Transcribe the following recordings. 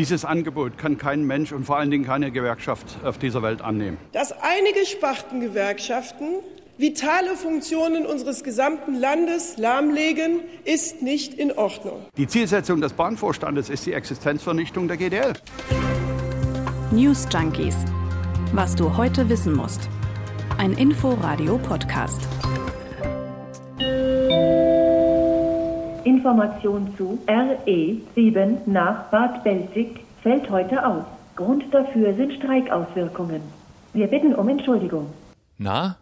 Dieses Angebot kann kein Mensch und vor allen Dingen keine Gewerkschaft auf dieser Welt annehmen. Dass einige Spartengewerkschaften vitale Funktionen unseres gesamten Landes lahmlegen, ist nicht in Ordnung. Die Zielsetzung des Bahnvorstandes ist die Existenzvernichtung der GDL. News Junkies. Was du heute wissen musst. Ein Info-Radio-Podcast. Information zu RE7 nach Bad Belzig fällt heute aus. Grund dafür sind Streikauswirkungen. Wir bitten um Entschuldigung. Na,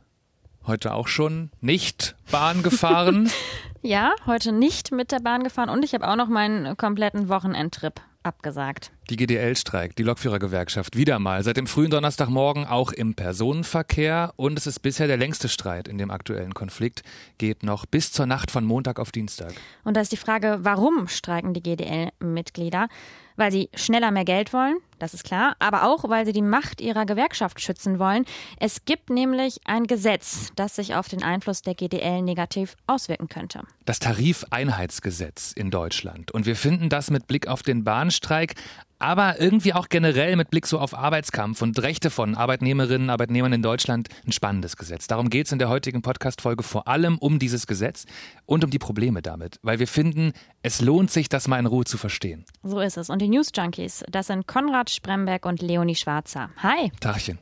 heute auch schon nicht Bahn gefahren? ja, heute nicht mit der Bahn gefahren und ich habe auch noch meinen kompletten Wochenendtrip abgesagt. Die GDL streikt, die Lokführergewerkschaft, wieder mal. Seit dem frühen Donnerstagmorgen auch im Personenverkehr. Und es ist bisher der längste Streit in dem aktuellen Konflikt. Geht noch bis zur Nacht von Montag auf Dienstag. Und da ist die Frage, warum streiken die GDL-Mitglieder? Weil sie schneller mehr Geld wollen, das ist klar, aber auch, weil sie die Macht ihrer Gewerkschaft schützen wollen. Es gibt nämlich ein Gesetz, das sich auf den Einfluss der GDL negativ auswirken könnte. Das Tarifeinheitsgesetz in Deutschland. Und wir finden das mit Blick auf den Bahnstreik aber irgendwie auch generell mit Blick so auf Arbeitskampf und Rechte von Arbeitnehmerinnen und Arbeitnehmern in Deutschland ein spannendes Gesetz. Darum geht es in der heutigen Podcast-Folge vor allem um dieses Gesetz und um die Probleme damit, weil wir finden, es lohnt sich, das mal in Ruhe zu verstehen. So ist es. Und die News Junkies, das sind Konrad Spremberg und Leonie Schwarzer. Hi. Tachchen.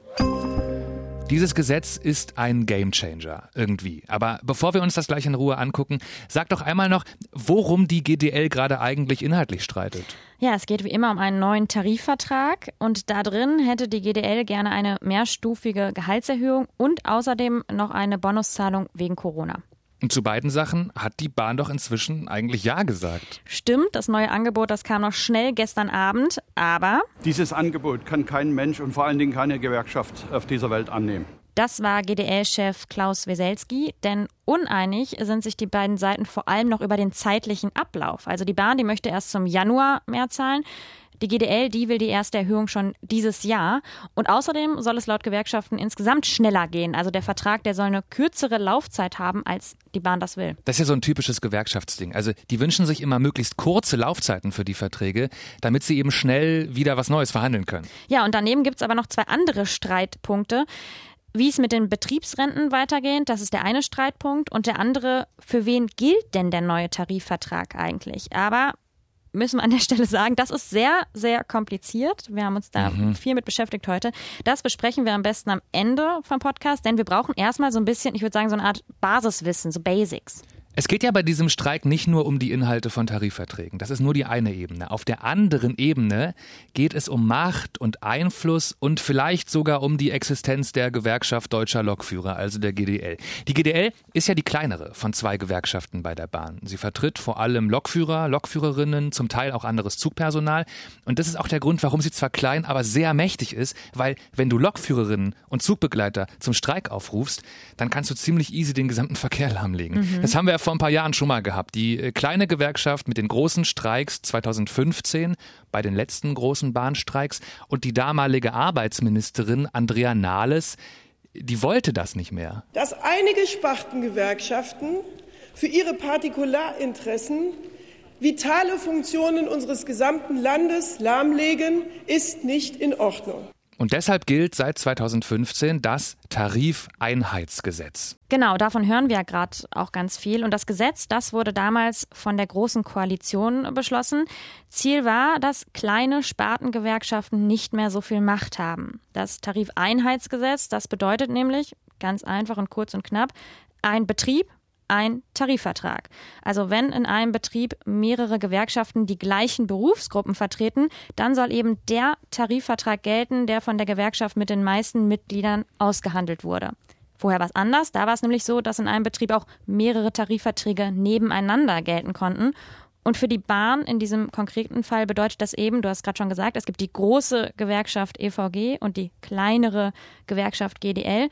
Dieses Gesetz ist ein Gamechanger irgendwie. Aber bevor wir uns das gleich in Ruhe angucken, sag doch einmal noch, worum die GDL gerade eigentlich inhaltlich streitet. Ja, es geht wie immer um einen neuen Tarifvertrag und da drin hätte die GDL gerne eine mehrstufige Gehaltserhöhung und außerdem noch eine Bonuszahlung wegen Corona. Und zu beiden Sachen hat die Bahn doch inzwischen eigentlich Ja gesagt. Stimmt, das neue Angebot, das kam noch schnell gestern Abend, aber. Dieses Angebot kann kein Mensch und vor allen Dingen keine Gewerkschaft auf dieser Welt annehmen. Das war GDL-Chef Klaus Weselski, denn uneinig sind sich die beiden Seiten vor allem noch über den zeitlichen Ablauf. Also die Bahn, die möchte erst zum Januar mehr zahlen. Die GDL, die will die erste Erhöhung schon dieses Jahr. Und außerdem soll es laut Gewerkschaften insgesamt schneller gehen. Also der Vertrag, der soll eine kürzere Laufzeit haben, als die Bahn das will. Das ist ja so ein typisches Gewerkschaftsding. Also die wünschen sich immer möglichst kurze Laufzeiten für die Verträge, damit sie eben schnell wieder was Neues verhandeln können. Ja, und daneben gibt es aber noch zwei andere Streitpunkte. Wie es mit den Betriebsrenten weitergeht, das ist der eine Streitpunkt. Und der andere, für wen gilt denn der neue Tarifvertrag eigentlich? Aber müssen wir an der Stelle sagen, das ist sehr, sehr kompliziert. Wir haben uns da mhm. viel mit beschäftigt heute. Das besprechen wir am besten am Ende vom Podcast, denn wir brauchen erstmal so ein bisschen, ich würde sagen, so eine Art Basiswissen, so Basics. Es geht ja bei diesem Streik nicht nur um die Inhalte von Tarifverträgen. Das ist nur die eine Ebene. Auf der anderen Ebene geht es um Macht und Einfluss und vielleicht sogar um die Existenz der Gewerkschaft Deutscher Lokführer, also der GDL. Die GDL ist ja die kleinere von zwei Gewerkschaften bei der Bahn. Sie vertritt vor allem Lokführer, Lokführerinnen, zum Teil auch anderes Zugpersonal. Und das ist auch der Grund, warum sie zwar klein, aber sehr mächtig ist, weil wenn du Lokführerinnen und Zugbegleiter zum Streik aufrufst, dann kannst du ziemlich easy den gesamten Verkehr lahmlegen. Mhm. Das haben wir vor ein paar Jahren schon mal gehabt. Die äh, kleine Gewerkschaft mit den großen Streiks 2015 bei den letzten großen Bahnstreiks und die damalige Arbeitsministerin Andrea Nahles, die wollte das nicht mehr. Dass einige Spartengewerkschaften für ihre Partikularinteressen vitale Funktionen unseres gesamten Landes lahmlegen, ist nicht in Ordnung. Und deshalb gilt seit 2015 das Tarifeinheitsgesetz. Genau, davon hören wir ja gerade auch ganz viel. Und das Gesetz, das wurde damals von der Großen Koalition beschlossen. Ziel war, dass kleine Spartengewerkschaften nicht mehr so viel Macht haben. Das Tarifeinheitsgesetz, das bedeutet nämlich, ganz einfach und kurz und knapp, ein Betrieb ein Tarifvertrag. Also wenn in einem Betrieb mehrere Gewerkschaften die gleichen Berufsgruppen vertreten, dann soll eben der Tarifvertrag gelten, der von der Gewerkschaft mit den meisten Mitgliedern ausgehandelt wurde. Vorher war es anders. Da war es nämlich so, dass in einem Betrieb auch mehrere Tarifverträge nebeneinander gelten konnten. Und für die Bahn in diesem konkreten Fall bedeutet das eben, du hast gerade schon gesagt, es gibt die große Gewerkschaft EVG und die kleinere Gewerkschaft GDL.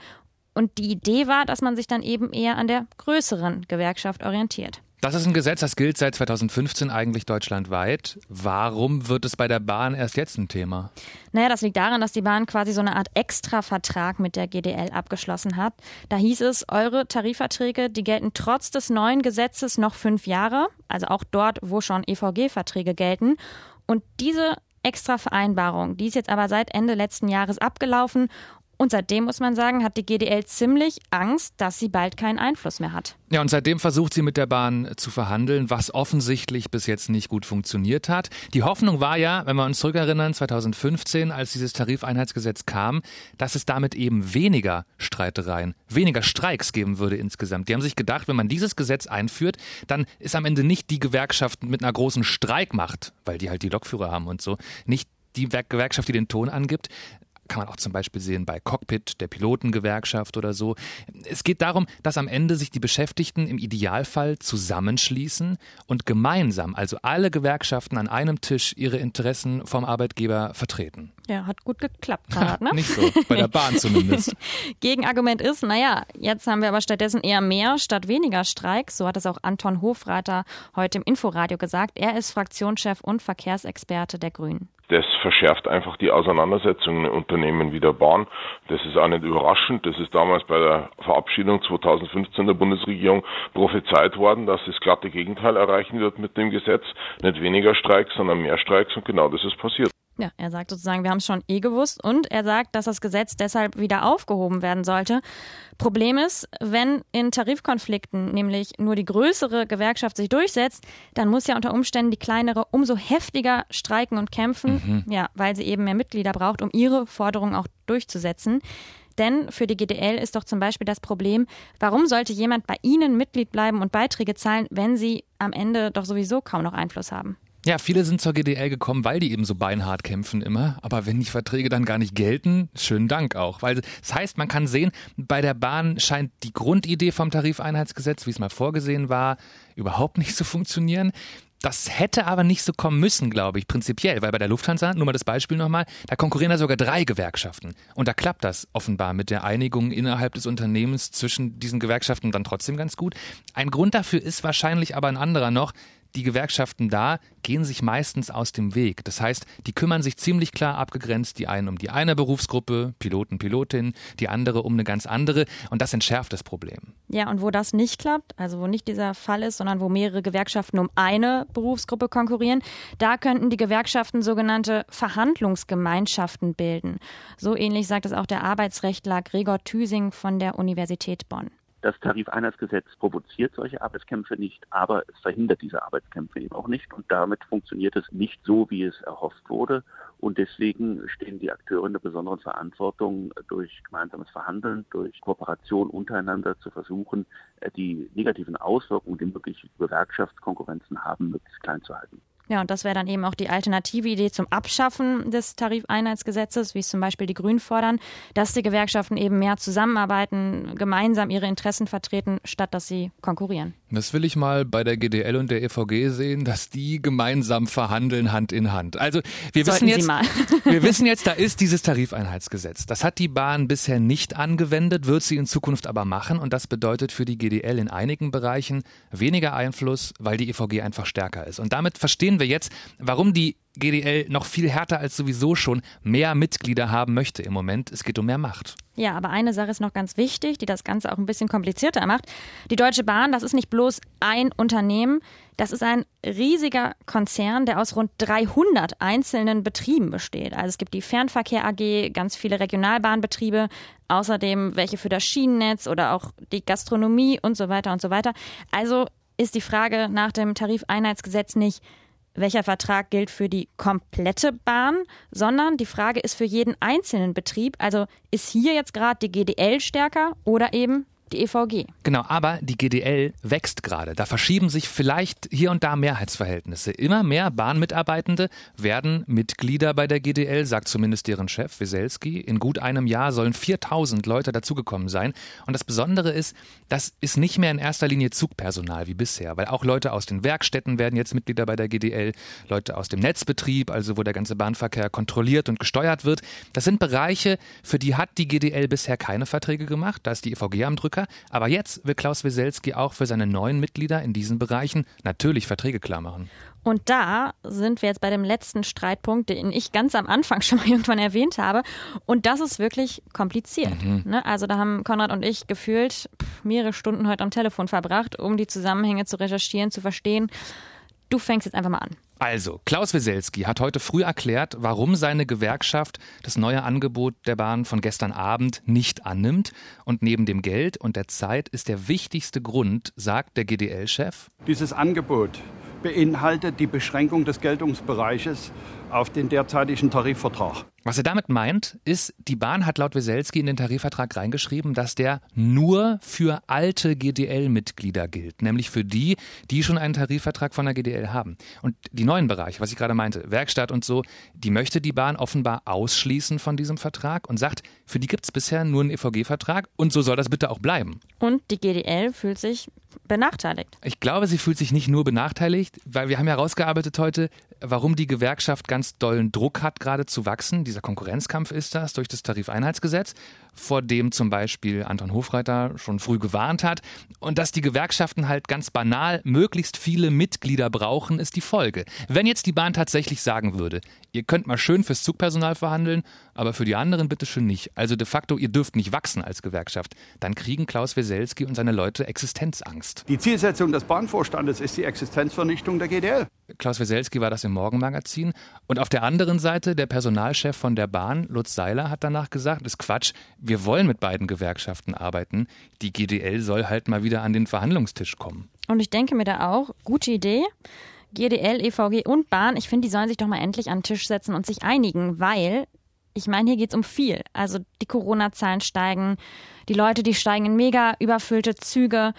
Und die Idee war, dass man sich dann eben eher an der größeren Gewerkschaft orientiert. Das ist ein Gesetz, das gilt seit 2015 eigentlich deutschlandweit. Warum wird es bei der Bahn erst jetzt ein Thema? Naja, das liegt daran, dass die Bahn quasi so eine Art Extravertrag mit der GDL abgeschlossen hat. Da hieß es, eure Tarifverträge, die gelten trotz des neuen Gesetzes noch fünf Jahre, also auch dort, wo schon EVG-Verträge gelten. Und diese extra Vereinbarung. Die ist jetzt aber seit Ende letzten Jahres abgelaufen und seitdem muss man sagen, hat die GDL ziemlich Angst, dass sie bald keinen Einfluss mehr hat. Ja, und seitdem versucht sie mit der Bahn zu verhandeln, was offensichtlich bis jetzt nicht gut funktioniert hat. Die Hoffnung war ja, wenn wir uns zurückerinnern, 2015, als dieses Tarifeinheitsgesetz kam, dass es damit eben weniger Streitereien, weniger Streiks geben würde insgesamt. Die haben sich gedacht, wenn man dieses Gesetz einführt, dann ist am Ende nicht die Gewerkschaft mit einer großen Streikmacht, weil die halt die Lokführer haben und so, nicht die Gewerkschaft, die den Ton angibt, kann man auch zum Beispiel sehen bei Cockpit, der Pilotengewerkschaft oder so. Es geht darum, dass am Ende sich die Beschäftigten im Idealfall zusammenschließen und gemeinsam, also alle Gewerkschaften an einem Tisch, ihre Interessen vom Arbeitgeber vertreten. Ja, hat gut geklappt, Fahrrad, ne? Nicht so, bei der Bahn zumindest. Gegenargument ist, naja, jetzt haben wir aber stattdessen eher mehr statt weniger Streiks. So hat es auch Anton Hofreiter heute im Inforadio gesagt. Er ist Fraktionschef und Verkehrsexperte der Grünen. Das verschärft einfach die Auseinandersetzungen in Unternehmen wie der Bahn. Das ist auch nicht überraschend. Das ist damals bei der Verabschiedung 2015 der Bundesregierung prophezeit worden, dass das glatte Gegenteil erreichen wird mit dem Gesetz. Nicht weniger Streiks, sondern mehr Streiks und genau das ist passiert. Ja, er sagt sozusagen, wir haben es schon eh gewusst und er sagt, dass das Gesetz deshalb wieder aufgehoben werden sollte. Problem ist, wenn in Tarifkonflikten nämlich nur die größere Gewerkschaft sich durchsetzt, dann muss ja unter Umständen die kleinere umso heftiger streiken und kämpfen, mhm. ja, weil sie eben mehr Mitglieder braucht, um ihre Forderungen auch durchzusetzen. Denn für die GDL ist doch zum Beispiel das Problem, warum sollte jemand bei Ihnen Mitglied bleiben und Beiträge zahlen, wenn Sie am Ende doch sowieso kaum noch Einfluss haben? Ja, viele sind zur GDL gekommen, weil die eben so beinhart kämpfen immer. Aber wenn die Verträge dann gar nicht gelten, schönen Dank auch. Weil das heißt, man kann sehen, bei der Bahn scheint die Grundidee vom Tarifeinheitsgesetz, wie es mal vorgesehen war, überhaupt nicht zu funktionieren. Das hätte aber nicht so kommen müssen, glaube ich, prinzipiell, weil bei der Lufthansa, nur mal das Beispiel nochmal, da konkurrieren da sogar drei Gewerkschaften. Und da klappt das offenbar mit der Einigung innerhalb des Unternehmens zwischen diesen Gewerkschaften dann trotzdem ganz gut. Ein Grund dafür ist wahrscheinlich aber ein anderer noch, die Gewerkschaften da gehen sich meistens aus dem Weg. Das heißt, die kümmern sich ziemlich klar abgegrenzt, die einen um die eine Berufsgruppe, Piloten, Pilotin, die andere um eine ganz andere und das entschärft das Problem. Ja, und wo das nicht klappt, also wo nicht dieser Fall ist, sondern wo mehrere Gewerkschaften um eine Berufsgruppe konkurrieren, da könnten die Gewerkschaften sogenannte Verhandlungsgemeinschaften bilden. So ähnlich sagt es auch der Arbeitsrechtler Gregor Thüsing von der Universität Bonn. Das Tarifeinheitsgesetz provoziert solche Arbeitskämpfe nicht, aber es verhindert diese Arbeitskämpfe eben auch nicht. Und damit funktioniert es nicht so, wie es erhofft wurde. Und deswegen stehen die Akteure in der besonderen Verantwortung, durch gemeinsames Verhandeln, durch Kooperation untereinander zu versuchen, die negativen Auswirkungen, die mögliche Gewerkschaftskonkurrenzen haben, möglichst klein zu halten. Ja, und das wäre dann eben auch die alternative Idee zum Abschaffen des Tarifeinheitsgesetzes, wie es zum Beispiel die Grünen fordern, dass die Gewerkschaften eben mehr zusammenarbeiten, gemeinsam ihre Interessen vertreten, statt dass sie konkurrieren. Das will ich mal bei der GDL und der EVG sehen, dass die gemeinsam verhandeln Hand in Hand. Also wir wissen jetzt, wir wissen jetzt, da ist dieses Tarifeinheitsgesetz. Das hat die Bahn bisher nicht angewendet, wird sie in Zukunft aber machen und das bedeutet für die GDL in einigen Bereichen weniger Einfluss, weil die EVG einfach stärker ist. Und damit verstehen wir jetzt, warum die GDL noch viel härter als sowieso schon mehr Mitglieder haben möchte im Moment. Es geht um mehr Macht. Ja, aber eine Sache ist noch ganz wichtig, die das Ganze auch ein bisschen komplizierter macht. Die Deutsche Bahn, das ist nicht bloß ein Unternehmen, das ist ein riesiger Konzern, der aus rund 300 einzelnen Betrieben besteht. Also es gibt die Fernverkehr AG, ganz viele Regionalbahnbetriebe, außerdem welche für das Schienennetz oder auch die Gastronomie und so weiter und so weiter. Also ist die Frage nach dem Tarifeinheitsgesetz nicht, welcher Vertrag gilt für die komplette Bahn, sondern die Frage ist für jeden einzelnen Betrieb. Also ist hier jetzt gerade die GDL stärker oder eben die EVG. Genau, aber die GDL wächst gerade. Da verschieben sich vielleicht hier und da Mehrheitsverhältnisse. Immer mehr Bahnmitarbeitende werden Mitglieder bei der GDL, sagt zumindest deren Chef Weselski. In gut einem Jahr sollen 4000 Leute dazugekommen sein. Und das Besondere ist, das ist nicht mehr in erster Linie Zugpersonal wie bisher, weil auch Leute aus den Werkstätten werden jetzt Mitglieder bei der GDL, Leute aus dem Netzbetrieb, also wo der ganze Bahnverkehr kontrolliert und gesteuert wird. Das sind Bereiche, für die hat die GDL bisher keine Verträge gemacht. Da ist die EVG am Drücker. Aber jetzt will Klaus Weselski auch für seine neuen Mitglieder in diesen Bereichen natürlich Verträge klar machen. Und da sind wir jetzt bei dem letzten Streitpunkt, den ich ganz am Anfang schon mal irgendwann erwähnt habe. Und das ist wirklich kompliziert. Mhm. Ne? Also da haben Konrad und ich gefühlt mehrere Stunden heute am Telefon verbracht, um die Zusammenhänge zu recherchieren, zu verstehen. Du fängst jetzt einfach mal an. Also, Klaus Weselski hat heute früh erklärt, warum seine Gewerkschaft das neue Angebot der Bahn von gestern Abend nicht annimmt. Und neben dem Geld und der Zeit ist der wichtigste Grund, sagt der GDL-Chef. Dieses Angebot beinhaltet die Beschränkung des Geltungsbereiches auf den derzeitigen Tarifvertrag. Was er damit meint, ist, die Bahn hat laut Weselski in den Tarifvertrag reingeschrieben, dass der nur für alte GDL-Mitglieder gilt, nämlich für die, die schon einen Tarifvertrag von der GDL haben. Und die neuen Bereiche, was ich gerade meinte, Werkstatt und so, die möchte die Bahn offenbar ausschließen von diesem Vertrag und sagt, für die gibt es bisher nur einen EVG-Vertrag und so soll das bitte auch bleiben. Und die GDL fühlt sich benachteiligt. Ich glaube, sie fühlt sich nicht nur benachteiligt, weil wir haben ja herausgearbeitet heute, warum die Gewerkschaft ganz dollen Druck hat, gerade zu wachsen. Dieser Konkurrenzkampf ist das durch das Tarifeinheitsgesetz, vor dem zum Beispiel Anton Hofreiter schon früh gewarnt hat. Und dass die Gewerkschaften halt ganz banal möglichst viele Mitglieder brauchen, ist die Folge. Wenn jetzt die Bahn tatsächlich sagen würde, ihr könnt mal schön fürs Zugpersonal verhandeln, aber für die anderen bitte schön nicht. Also de facto, ihr dürft nicht wachsen als Gewerkschaft. Dann kriegen Klaus Weselski und seine Leute Existenzangst. Die Zielsetzung des Bahnvorstandes ist die Existenzvernichtung der GDL. Klaus Weselski war das im Morgenmagazin. Und auf der anderen Seite, der Personalchef von der Bahn, Lutz Seiler, hat danach gesagt, ist Quatsch, wir wollen mit beiden Gewerkschaften arbeiten. Die GDL soll halt mal wieder an den Verhandlungstisch kommen. Und ich denke mir da auch, gute Idee. GDL, EVG und Bahn, ich finde, die sollen sich doch mal endlich an den Tisch setzen und sich einigen, weil ich meine, hier geht es um viel. Also die Corona-Zahlen steigen, die Leute, die steigen in mega überfüllte Züge.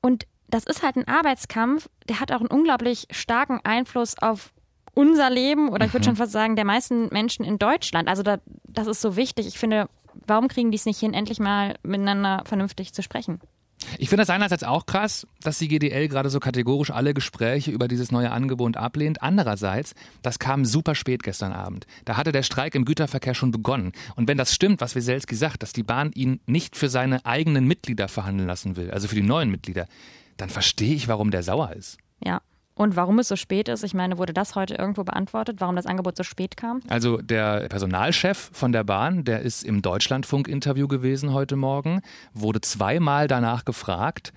Und das ist halt ein Arbeitskampf, der hat auch einen unglaublich starken Einfluss auf unser Leben oder ich würde mhm. schon fast sagen, der meisten Menschen in Deutschland. Also da, das ist so wichtig. Ich finde, warum kriegen die es nicht hin, endlich mal miteinander vernünftig zu sprechen? Ich finde das einerseits auch krass, dass die GDL gerade so kategorisch alle Gespräche über dieses neue Angebot ablehnt. Andererseits, das kam super spät gestern Abend. Da hatte der Streik im Güterverkehr schon begonnen. Und wenn das stimmt, was Wieselski sagt, dass die Bahn ihn nicht für seine eigenen Mitglieder verhandeln lassen will, also für die neuen Mitglieder, dann verstehe ich, warum der sauer ist. Ja, und warum es so spät ist, ich meine, wurde das heute irgendwo beantwortet, warum das Angebot so spät kam? Also der Personalchef von der Bahn, der ist im Deutschlandfunk-Interview gewesen heute Morgen, wurde zweimal danach gefragt.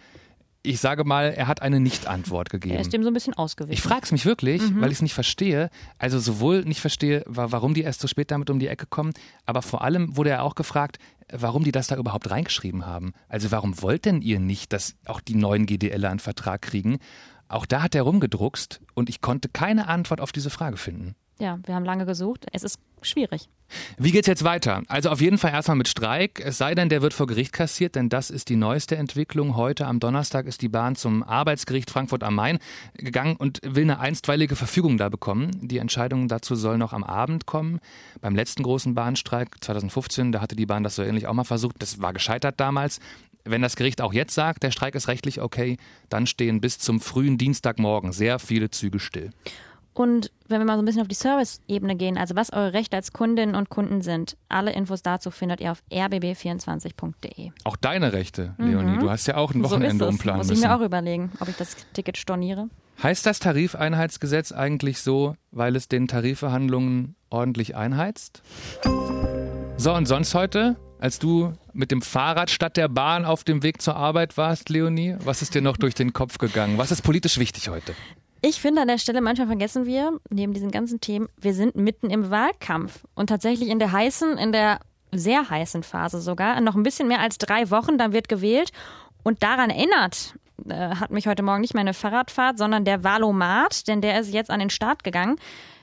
Ich sage mal, er hat eine Nicht-Antwort gegeben. Er ist dem so ein bisschen ausgewichen. Ich frage es mich wirklich, mhm. weil ich es nicht verstehe. Also sowohl nicht verstehe, warum die erst so spät damit um die Ecke kommen, aber vor allem wurde er auch gefragt, warum die das da überhaupt reingeschrieben haben. Also warum wollt denn ihr nicht, dass auch die neuen GDLer einen Vertrag kriegen? Auch da hat er rumgedruckst und ich konnte keine Antwort auf diese Frage finden. Ja, wir haben lange gesucht. Es ist schwierig. Wie geht's jetzt weiter? Also auf jeden Fall erstmal mit Streik. Es sei denn, der wird vor Gericht kassiert, denn das ist die neueste Entwicklung. Heute am Donnerstag ist die Bahn zum Arbeitsgericht Frankfurt am Main gegangen und will eine einstweilige Verfügung da bekommen. Die Entscheidung dazu soll noch am Abend kommen. Beim letzten großen Bahnstreik 2015, da hatte die Bahn das so ähnlich auch mal versucht. Das war gescheitert damals. Wenn das Gericht auch jetzt sagt, der Streik ist rechtlich okay, dann stehen bis zum frühen Dienstagmorgen sehr viele Züge still. Und wenn wir mal so ein bisschen auf die Service-Ebene gehen, also was eure Rechte als Kundinnen und Kunden sind, alle Infos dazu findet ihr auf rbb24.de. Auch deine Rechte, Leonie. Mhm. Du hast ja auch ein Wochenende so umplanen müssen. Muss ich mir auch überlegen, ob ich das Ticket storniere. Heißt das Tarifeinheitsgesetz eigentlich so, weil es den Tarifverhandlungen ordentlich einheizt? So, und sonst heute? als du mit dem Fahrrad statt der Bahn auf dem Weg zur Arbeit warst, Leonie? Was ist dir noch durch den Kopf gegangen? Was ist politisch wichtig heute? Ich finde an der Stelle, manchmal vergessen wir, neben diesen ganzen Themen, wir sind mitten im Wahlkampf und tatsächlich in der heißen, in der sehr heißen Phase sogar. Noch ein bisschen mehr als drei Wochen, dann wird gewählt. Und daran erinnert äh, hat mich heute Morgen nicht meine Fahrradfahrt, sondern der Valomat, denn der ist jetzt an den Start gegangen.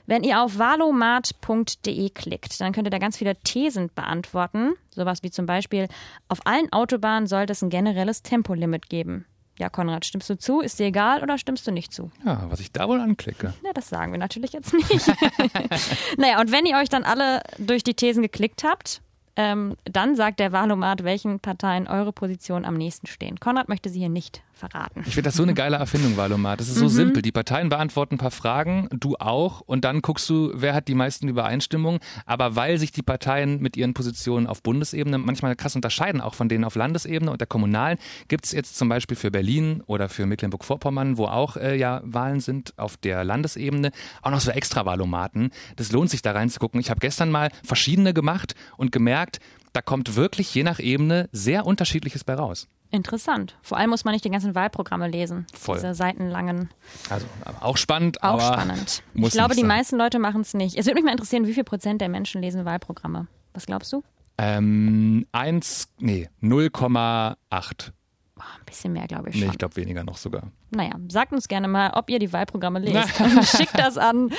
Wenn ihr auf valomat.de klickt, dann könnt ihr da ganz viele Thesen beantworten. Sowas wie zum Beispiel, auf allen Autobahnen sollte es ein generelles Tempolimit geben. Ja, Konrad, stimmst du zu? Ist dir egal oder stimmst du nicht zu? Ja, was ich da wohl anklicke. Ja, das sagen wir natürlich jetzt nicht. naja, und wenn ihr euch dann alle durch die Thesen geklickt habt, ähm, dann sagt der Wahlomat, welchen Parteien eure Positionen am nächsten stehen. Konrad möchte sie hier nicht verraten. Ich finde das so eine geile Erfindung, Wahlomat. Das ist so mhm. simpel. Die Parteien beantworten ein paar Fragen, du auch, und dann guckst du, wer hat die meisten Übereinstimmungen. Aber weil sich die Parteien mit ihren Positionen auf Bundesebene manchmal krass unterscheiden, auch von denen auf Landesebene und der Kommunalen, gibt es jetzt zum Beispiel für Berlin oder für Mecklenburg-Vorpommern, wo auch äh, ja Wahlen sind auf der Landesebene, auch noch so extra Wahlomaten. Das lohnt sich da reinzugucken. Ich habe gestern mal verschiedene gemacht und gemerkt, da kommt wirklich je nach Ebene sehr unterschiedliches bei raus. Interessant. Vor allem muss man nicht die ganzen Wahlprogramme lesen. Voll. Diese seitenlangen. Also auch spannend, Auch spannend. ich glaube, die sein. meisten Leute machen es nicht. Es würde mich mal interessieren, wie viel Prozent der Menschen lesen Wahlprogramme. Was glaubst du? Ähm, eins, nee, 0,8. Ein bisschen mehr, glaube ich Nee, schon. ich glaube weniger noch sogar. Naja, sagt uns gerne mal, ob ihr die Wahlprogramme lest. Schickt das an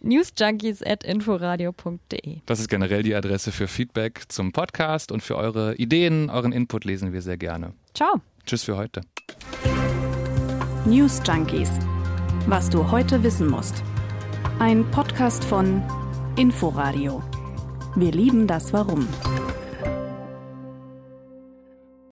newsjunkies.inforadio.de. Das ist generell die Adresse für Feedback zum Podcast und für eure Ideen, euren Input lesen wir sehr gerne. Ciao. Tschüss für heute. News Junkies. Was du heute wissen musst. Ein Podcast von Inforadio. Wir lieben das Warum.